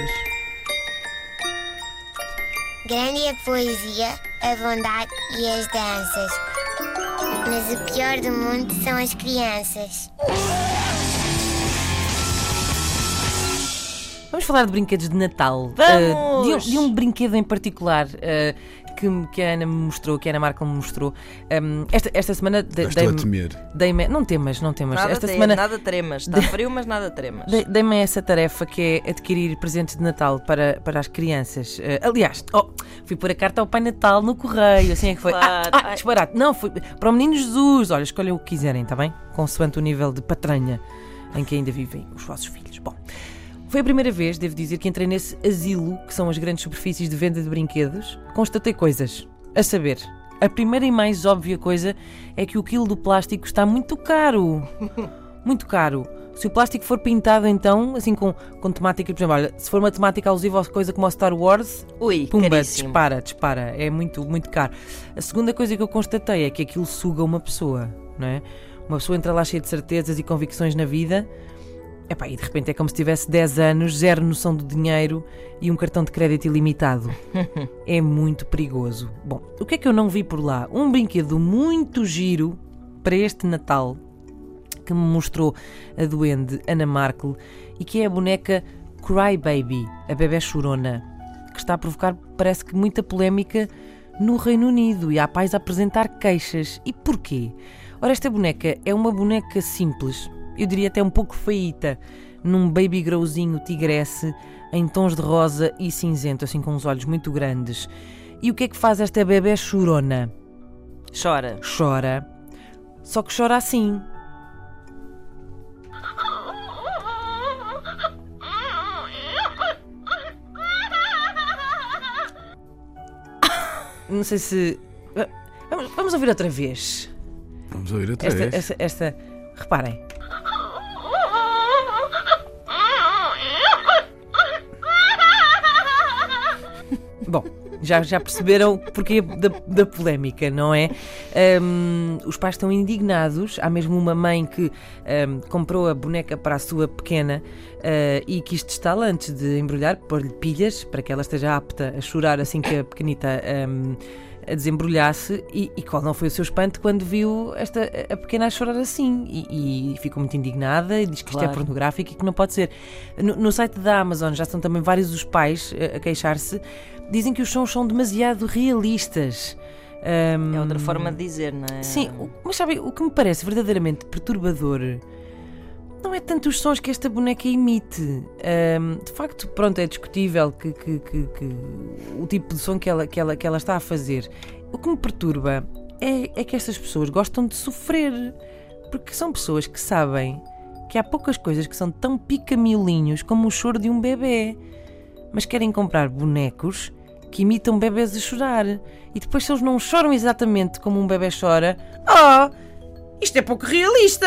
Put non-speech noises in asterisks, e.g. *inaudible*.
crianças. Grande é a poesia, a bondade e as danças. Mas o pior do mundo são as crianças. Vamos falar de brinquedos de Natal. Vamos! Uh, de, um, de um brinquedo em particular uh, que, que a Ana me mostrou, que a Ana Marca me mostrou. Um, esta, esta semana de- estou a temer. dei-me- não temas, não temas. Nada, esta te- semana nada tremas. Está frio, mas nada tremas. dei- dei-me essa tarefa que é adquirir presentes de Natal para, para as crianças. Uh, aliás, oh, fui pôr a carta ao Pai Natal no correio. Assim é que foi. Claro. Ah, ah, disparate. Não, foi para o Menino Jesus. Olha, escolhem o que quiserem, está bem? Consoante o nível de patranha em que ainda vivem os vossos filhos. Bom. Foi a primeira vez, devo dizer, que entrei nesse asilo, que são as grandes superfícies de venda de brinquedos. Constatei coisas. A saber, a primeira e mais óbvia coisa é que o quilo do plástico está muito caro. *laughs* Muito caro. Se o plástico for pintado, então, assim com, com temática, por exemplo, olha, se for uma temática alusiva a coisa como a Star Wars, Ui, pumba, caríssimo. dispara, dispara. É muito, muito caro. A segunda coisa que eu constatei é que aquilo suga uma pessoa, não é? Uma pessoa entra lá cheia de certezas e convicções na vida. Epá, e de repente é como se tivesse 10 anos, zero noção do dinheiro e um cartão de crédito ilimitado. *laughs* é muito perigoso. Bom, o que é que eu não vi por lá? Um brinquedo muito giro para este Natal que me mostrou a duende Ana Markle e que é a boneca Cry Baby, a bebé chorona, que está a provocar, parece que, muita polémica no Reino Unido e há pais a apresentar queixas. E porquê? Ora, esta boneca é uma boneca simples, eu diria até um pouco feita, num baby growzinho tigresse, em tons de rosa e cinzento, assim com os olhos muito grandes. E o que é que faz esta bebé chorona? Chora. Chora, só que chora assim. *laughs* Não sei se. Vamos, vamos ouvir outra vez. Vamos ouvir outra Esta, vez. esta, esta. Reparem. Bom, já, já perceberam porque da, da polémica, não é? Ahm, os pais estão indignados. Há mesmo uma mãe que ahm, comprou a boneca para a sua pequena ah, e quis testá-la antes de embrulhar, pôr-lhe pilhas para que ela esteja apta a chorar assim que a pequenita. ahm, a desembrulhar-se e, e qual não foi o seu espanto quando viu esta a pequena a chorar assim e, e ficou muito indignada e diz que isto é Claro. pornográfico e que não pode ser. No, no site da Amazon já estão também vários os pais eh, a queixar-se, dizem que os sons são demasiado realistas. Ahm, É outra forma de dizer, não é? Sim, mas sabe, o que me parece verdadeiramente perturbador não é tanto os sons que esta boneca emite. Ahm, de facto, pronto, é discutível que, que- que- que o tipo de som que ela, que, ela, que ela está a fazer. O que me perturba é, é que estas pessoas gostam de sofrer. Porque são pessoas que sabem que há poucas coisas que são tão pica-miolinhos como o choro de um bebê. Mas querem comprar bonecos que imitam bebés a chorar. E depois, se eles não choram exatamente como um bebê chora, oh, isto é pouco realista!